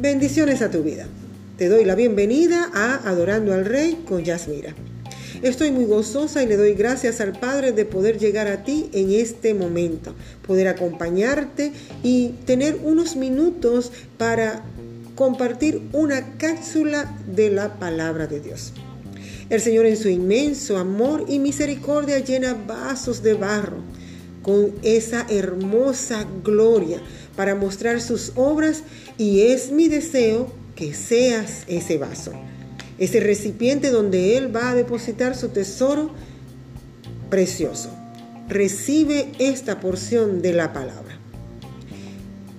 Bendiciones a tu vida. Te doy la bienvenida a Adorando al Rey con Yasmira. Estoy muy gozosa y le doy gracias al Padre de poder llegar a ti en este momento, poder acompañarte y tener unos minutos para compartir una cápsula de la palabra de Dios. El Señor en su inmenso amor y misericordia llena vasos de barro con esa hermosa gloria para mostrar sus obras y es mi deseo que seas ese vaso, ese recipiente donde Él va a depositar su tesoro precioso. Recibe esta porción de la palabra.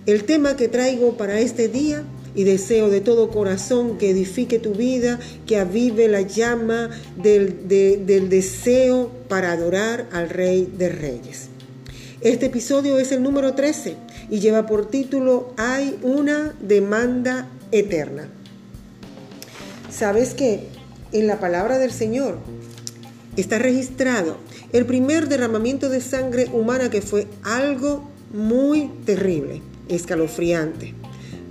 El tema que traigo para este día y deseo de todo corazón que edifique tu vida, que avive la llama del, del deseo para adorar al Rey de Reyes. Este episodio es el número 13 y lleva por título Hay una demanda eterna. ¿Sabes que En la palabra del Señor está registrado el primer derramamiento de sangre humana que fue algo muy terrible, escalofriante.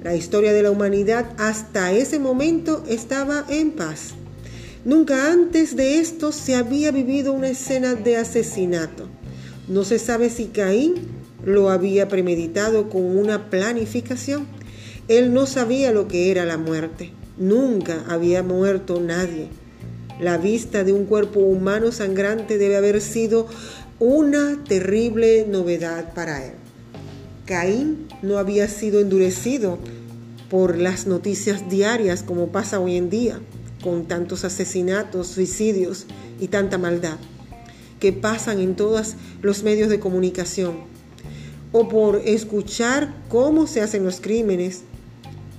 La historia de la humanidad hasta ese momento estaba en paz. Nunca antes de esto se había vivido una escena de asesinato. No se sabe si Caín lo había premeditado con una planificación. Él no sabía lo que era la muerte. Nunca había muerto nadie. La vista de un cuerpo humano sangrante debe haber sido una terrible novedad para él. Caín no había sido endurecido por las noticias diarias como pasa hoy en día, con tantos asesinatos, suicidios y tanta maldad que pasan en todos los medios de comunicación, o por escuchar cómo se hacen los crímenes.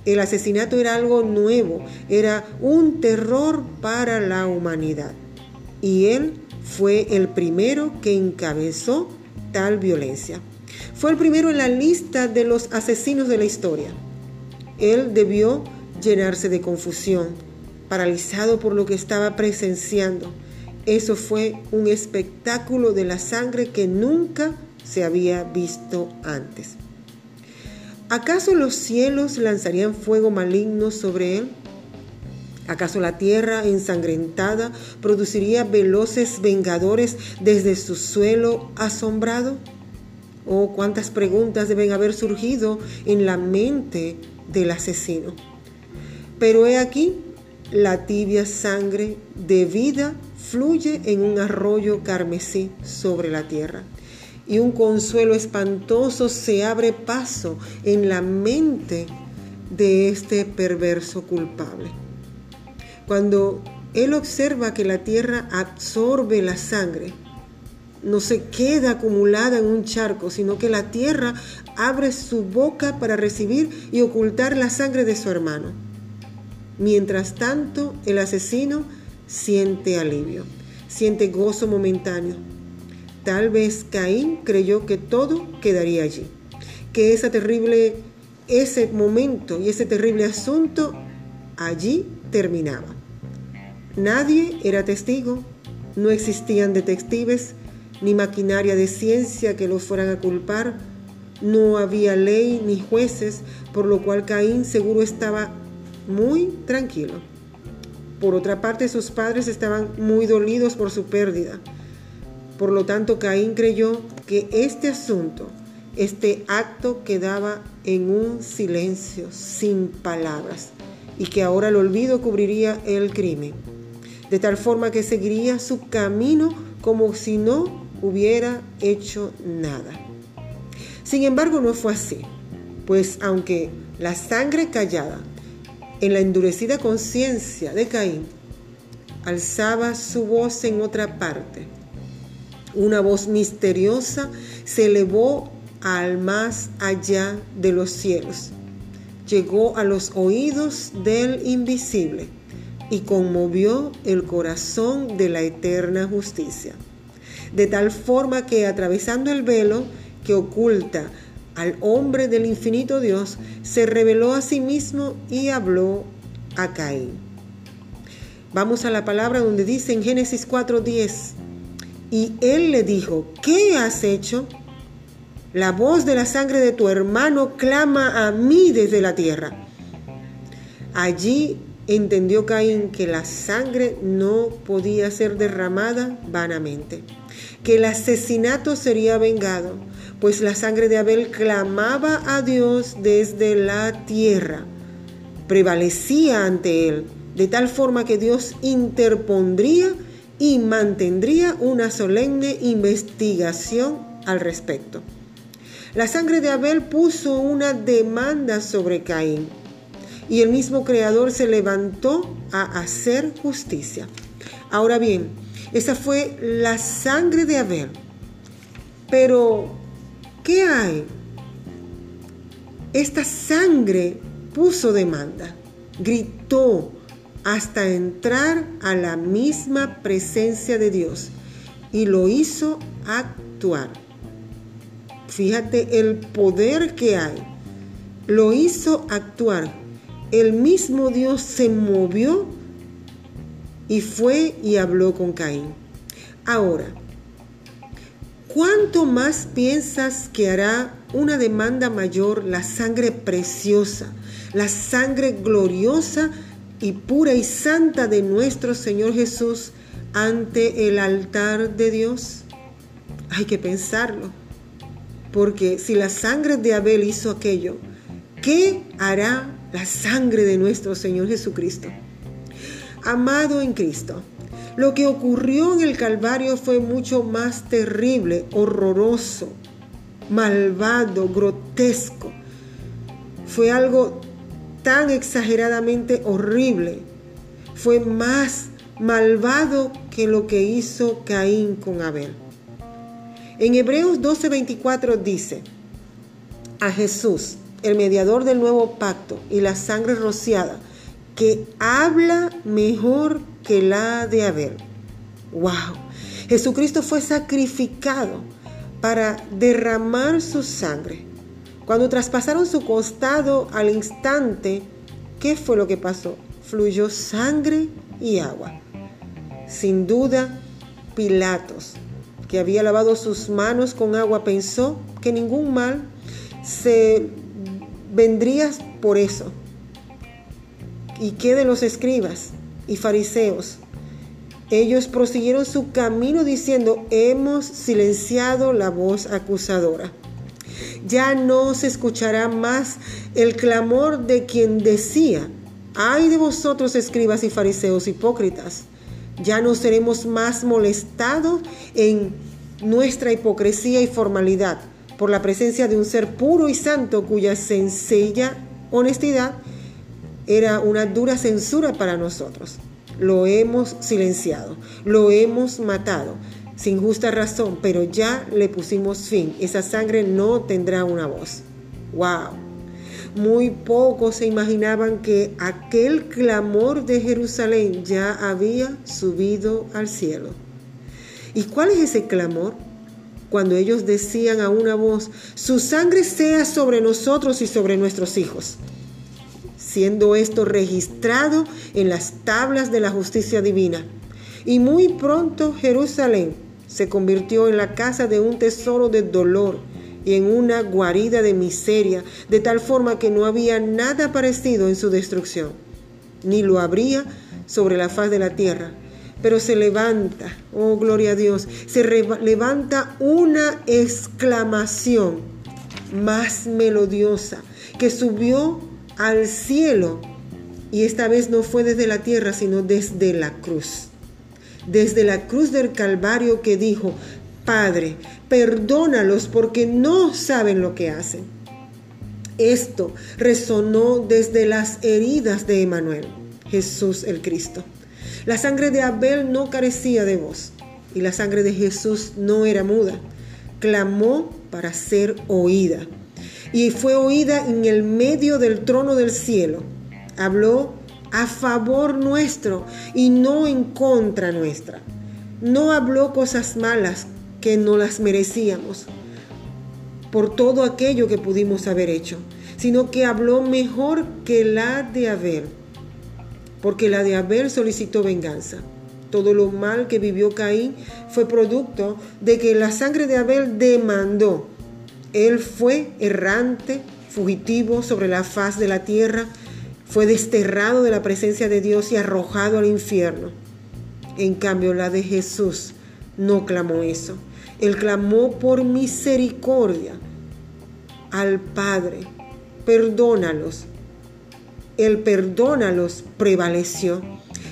El asesinato era algo nuevo, era un terror para la humanidad. Y él fue el primero que encabezó tal violencia. Fue el primero en la lista de los asesinos de la historia. Él debió llenarse de confusión, paralizado por lo que estaba presenciando. Eso fue un espectáculo de la sangre que nunca se había visto antes. ¿Acaso los cielos lanzarían fuego maligno sobre él? ¿Acaso la tierra ensangrentada produciría veloces vengadores desde su suelo asombrado? Oh, cuántas preguntas deben haber surgido en la mente del asesino. Pero he aquí, la tibia sangre de vida fluye en un arroyo carmesí sobre la tierra. Y un consuelo espantoso se abre paso en la mente de este perverso culpable. Cuando él observa que la tierra absorbe la sangre, no se queda acumulada en un charco, sino que la tierra abre su boca para recibir y ocultar la sangre de su hermano. Mientras tanto, el asesino siente alivio, siente gozo momentáneo. Tal vez Caín creyó que todo quedaría allí, que ese terrible, ese momento y ese terrible asunto allí terminaba. Nadie era testigo, no existían detectives, ni maquinaria de ciencia que los fueran a culpar. No había ley ni jueces, por lo cual Caín seguro estaba muy tranquilo. Por otra parte, sus padres estaban muy dolidos por su pérdida. Por lo tanto, Caín creyó que este asunto, este acto quedaba en un silencio sin palabras y que ahora el olvido cubriría el crimen, de tal forma que seguiría su camino como si no hubiera hecho nada. Sin embargo, no fue así, pues aunque la sangre callada en la endurecida conciencia de Caín alzaba su voz en otra parte, una voz misteriosa se elevó al más allá de los cielos, llegó a los oídos del invisible y conmovió el corazón de la eterna justicia de tal forma que atravesando el velo que oculta al hombre del infinito Dios, se reveló a sí mismo y habló a Caín. Vamos a la palabra donde dice en Génesis 4:10, y él le dijo, ¿qué has hecho? La voz de la sangre de tu hermano clama a mí desde la tierra. Allí entendió Caín que la sangre no podía ser derramada vanamente, que el asesinato sería vengado, pues la sangre de Abel clamaba a Dios desde la tierra, prevalecía ante él, de tal forma que Dios interpondría y mantendría una solemne investigación al respecto. La sangre de Abel puso una demanda sobre Caín y el mismo Creador se levantó a hacer justicia. Ahora bien, esa fue la sangre de Abel. Pero, ¿qué hay? Esta sangre puso demanda, gritó hasta entrar a la misma presencia de Dios y lo hizo actuar. Fíjate el poder que hay. Lo hizo actuar el mismo Dios se movió y fue y habló con Caín. Ahora, ¿cuánto más piensas que hará una demanda mayor la sangre preciosa, la sangre gloriosa y pura y santa de nuestro Señor Jesús ante el altar de Dios? Hay que pensarlo, porque si la sangre de Abel hizo aquello, ¿qué hará la sangre de nuestro Señor Jesucristo. Amado en Cristo, lo que ocurrió en el Calvario fue mucho más terrible, horroroso, malvado, grotesco. Fue algo tan exageradamente horrible. Fue más malvado que lo que hizo Caín con Abel. En Hebreos 12:24 dice, a Jesús, el mediador del nuevo pacto y la sangre rociada, que habla mejor que la de Abel. ¡Wow! Jesucristo fue sacrificado para derramar su sangre. Cuando traspasaron su costado al instante, ¿qué fue lo que pasó? Fluyó sangre y agua. Sin duda, Pilatos, que había lavado sus manos con agua, pensó que ningún mal se vendrías por eso. ¿Y qué de los escribas y fariseos? Ellos prosiguieron su camino diciendo, hemos silenciado la voz acusadora. Ya no se escuchará más el clamor de quien decía, ay de vosotros escribas y fariseos hipócritas. Ya no seremos más molestados en nuestra hipocresía y formalidad por la presencia de un ser puro y santo cuya sencilla honestidad era una dura censura para nosotros. Lo hemos silenciado, lo hemos matado, sin justa razón, pero ya le pusimos fin. Esa sangre no tendrá una voz. ¡Wow! Muy pocos se imaginaban que aquel clamor de Jerusalén ya había subido al cielo. ¿Y cuál es ese clamor? cuando ellos decían a una voz, su sangre sea sobre nosotros y sobre nuestros hijos, siendo esto registrado en las tablas de la justicia divina. Y muy pronto Jerusalén se convirtió en la casa de un tesoro de dolor y en una guarida de miseria, de tal forma que no había nada parecido en su destrucción, ni lo habría sobre la faz de la tierra pero se levanta, oh gloria a Dios, se levanta una exclamación más melodiosa que subió al cielo y esta vez no fue desde la tierra, sino desde la cruz. Desde la cruz del Calvario que dijo, Padre, perdónalos porque no saben lo que hacen. Esto resonó desde las heridas de Emanuel, Jesús el Cristo. La sangre de Abel no carecía de voz y la sangre de Jesús no era muda. Clamó para ser oída y fue oída en el medio del trono del cielo. Habló a favor nuestro y no en contra nuestra. No habló cosas malas que no las merecíamos por todo aquello que pudimos haber hecho, sino que habló mejor que la de Abel porque la de Abel solicitó venganza. Todo lo mal que vivió Caín fue producto de que la sangre de Abel demandó. Él fue errante, fugitivo sobre la faz de la tierra, fue desterrado de la presencia de Dios y arrojado al infierno. En cambio, la de Jesús no clamó eso. Él clamó por misericordia al Padre. Perdónalos. El perdónalos prevaleció.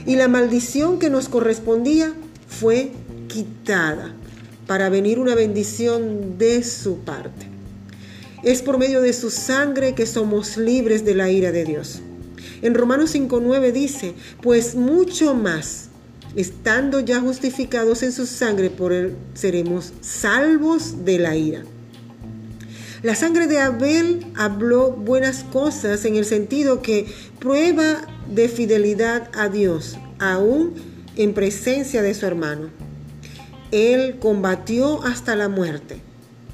Y la maldición que nos correspondía fue quitada para venir una bendición de su parte. Es por medio de su sangre que somos libres de la ira de Dios. En Romanos 5.9 dice, pues mucho más, estando ya justificados en su sangre, por él seremos salvos de la ira. La sangre de Abel habló buenas cosas en el sentido que prueba de fidelidad a Dios, aún en presencia de su hermano. Él combatió hasta la muerte.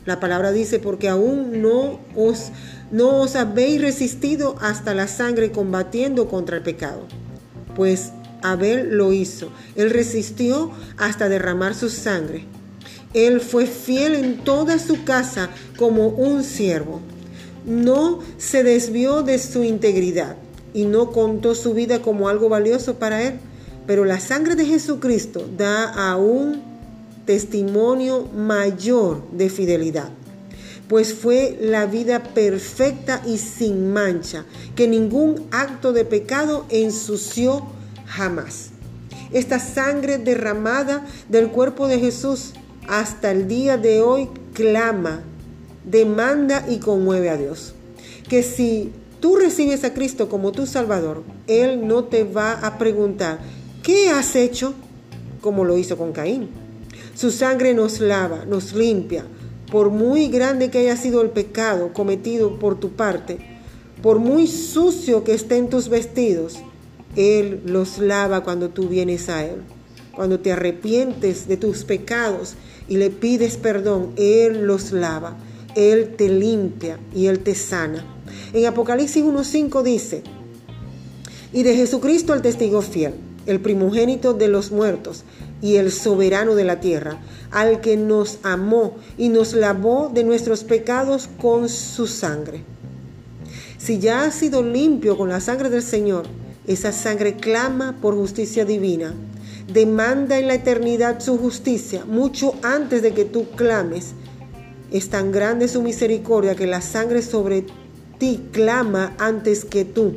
La palabra dice, porque aún no os, no os habéis resistido hasta la sangre combatiendo contra el pecado. Pues Abel lo hizo. Él resistió hasta derramar su sangre. Él fue fiel en toda su casa como un siervo. No se desvió de su integridad y no contó su vida como algo valioso para él. Pero la sangre de Jesucristo da aún testimonio mayor de fidelidad, pues fue la vida perfecta y sin mancha, que ningún acto de pecado ensució jamás. Esta sangre derramada del cuerpo de Jesús hasta el día de hoy clama, demanda y conmueve a Dios. Que si tú recibes a Cristo como tu Salvador, Él no te va a preguntar, ¿qué has hecho? Como lo hizo con Caín. Su sangre nos lava, nos limpia. Por muy grande que haya sido el pecado cometido por tu parte, por muy sucio que estén tus vestidos, Él los lava cuando tú vienes a Él. Cuando te arrepientes de tus pecados y le pides perdón, Él los lava, Él te limpia y Él te sana. En Apocalipsis 1.5 dice, y de Jesucristo el testigo fiel, el primogénito de los muertos y el soberano de la tierra, al que nos amó y nos lavó de nuestros pecados con su sangre. Si ya has sido limpio con la sangre del Señor, esa sangre clama por justicia divina demanda en la eternidad su justicia mucho antes de que tú clames. Es tan grande su misericordia que la sangre sobre ti clama antes que tú.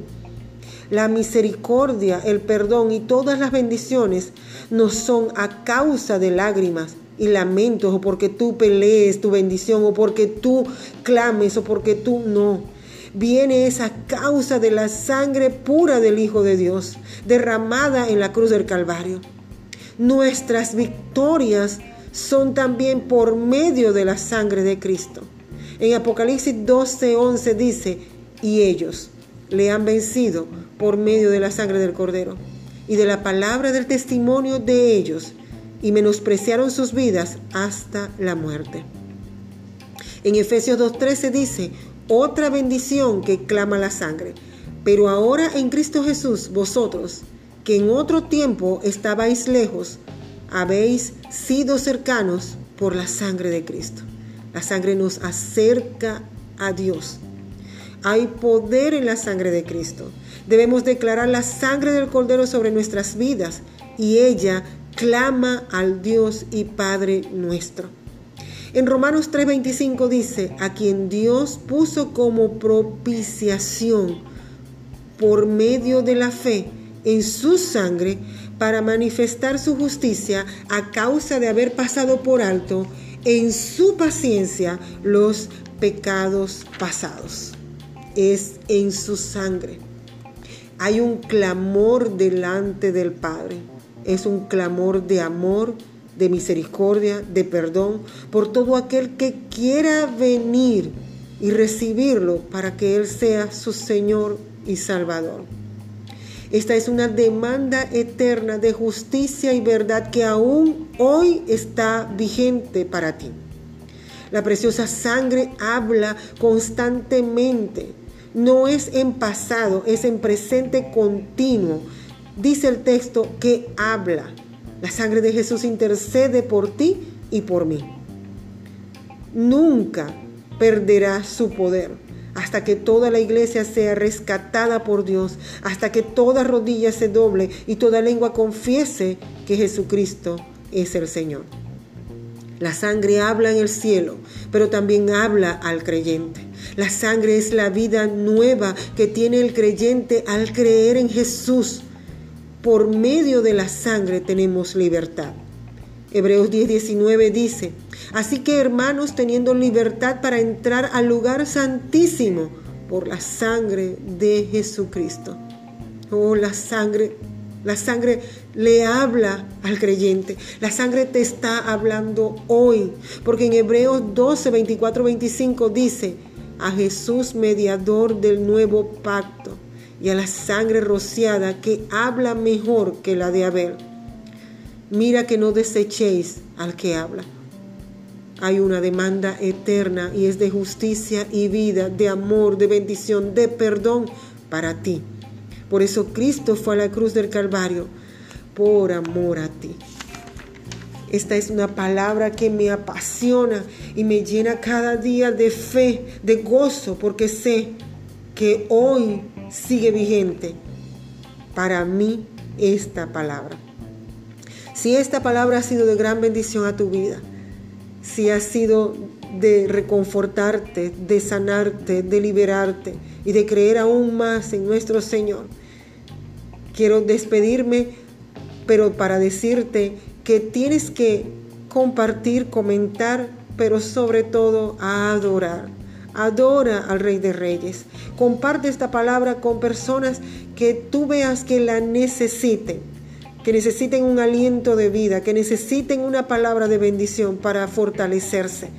La misericordia, el perdón y todas las bendiciones no son a causa de lágrimas y lamentos o porque tú pelees tu bendición o porque tú clames o porque tú no. Viene esa causa de la sangre pura del Hijo de Dios, derramada en la cruz del Calvario. Nuestras victorias son también por medio de la sangre de Cristo. En Apocalipsis 12:11 dice, y ellos le han vencido por medio de la sangre del Cordero y de la palabra del testimonio de ellos, y menospreciaron sus vidas hasta la muerte. En Efesios 2.13 dice, otra bendición que clama la sangre, pero ahora en Cristo Jesús vosotros, que en otro tiempo estabais lejos, habéis sido cercanos por la sangre de Cristo. La sangre nos acerca a Dios. Hay poder en la sangre de Cristo. Debemos declarar la sangre del Cordero sobre nuestras vidas y ella clama al Dios y Padre nuestro. En Romanos 3:25 dice, a quien Dios puso como propiciación por medio de la fe en su sangre para manifestar su justicia a causa de haber pasado por alto en su paciencia los pecados pasados. Es en su sangre. Hay un clamor delante del Padre. Es un clamor de amor, de misericordia, de perdón por todo aquel que quiera venir y recibirlo para que Él sea su Señor y Salvador. Esta es una demanda eterna de justicia y verdad que aún hoy está vigente para ti. La preciosa sangre habla constantemente. No es en pasado, es en presente continuo. Dice el texto que habla. La sangre de Jesús intercede por ti y por mí. Nunca perderá su poder. hasta que toda la iglesia sea rescatada por Dios, hasta que toda rodilla se doble y toda lengua confiese que Jesucristo es el Señor. La sangre habla en el cielo, pero también habla al creyente. La sangre es la vida nueva que tiene el creyente al creer en Jesús. Por medio de la sangre tenemos libertad. Hebreos 10:19 dice, así que hermanos, teniendo libertad para entrar al lugar santísimo por la sangre de Jesucristo. Oh, la sangre, la sangre le habla al creyente. La sangre te está hablando hoy, porque en Hebreos 12, 24, 25 dice, a Jesús mediador del nuevo pacto y a la sangre rociada que habla mejor que la de Abel Mira que no desechéis al que habla. Hay una demanda eterna y es de justicia y vida, de amor, de bendición, de perdón para ti. Por eso Cristo fue a la cruz del Calvario, por amor a ti. Esta es una palabra que me apasiona y me llena cada día de fe, de gozo, porque sé que hoy sigue vigente para mí esta palabra. Si esta palabra ha sido de gran bendición a tu vida, si ha sido de reconfortarte, de sanarte, de liberarte y de creer aún más en nuestro Señor, quiero despedirme, pero para decirte que tienes que compartir, comentar, pero sobre todo adorar. Adora al Rey de Reyes. Comparte esta palabra con personas que tú veas que la necesiten que necesiten un aliento de vida, que necesiten una palabra de bendición para fortalecerse.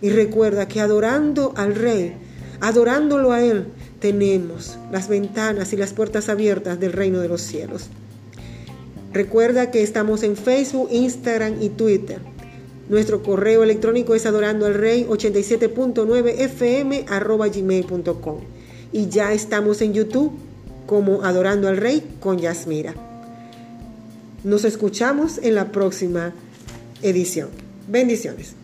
Y recuerda que adorando al Rey, adorándolo a Él, tenemos las ventanas y las puertas abiertas del reino de los cielos. Recuerda que estamos en Facebook, Instagram y Twitter. Nuestro correo electrónico es adorando al rey 87.9 fm. Y ya estamos en YouTube como Adorando al Rey con Yasmira. Nos escuchamos en la próxima edición. Bendiciones.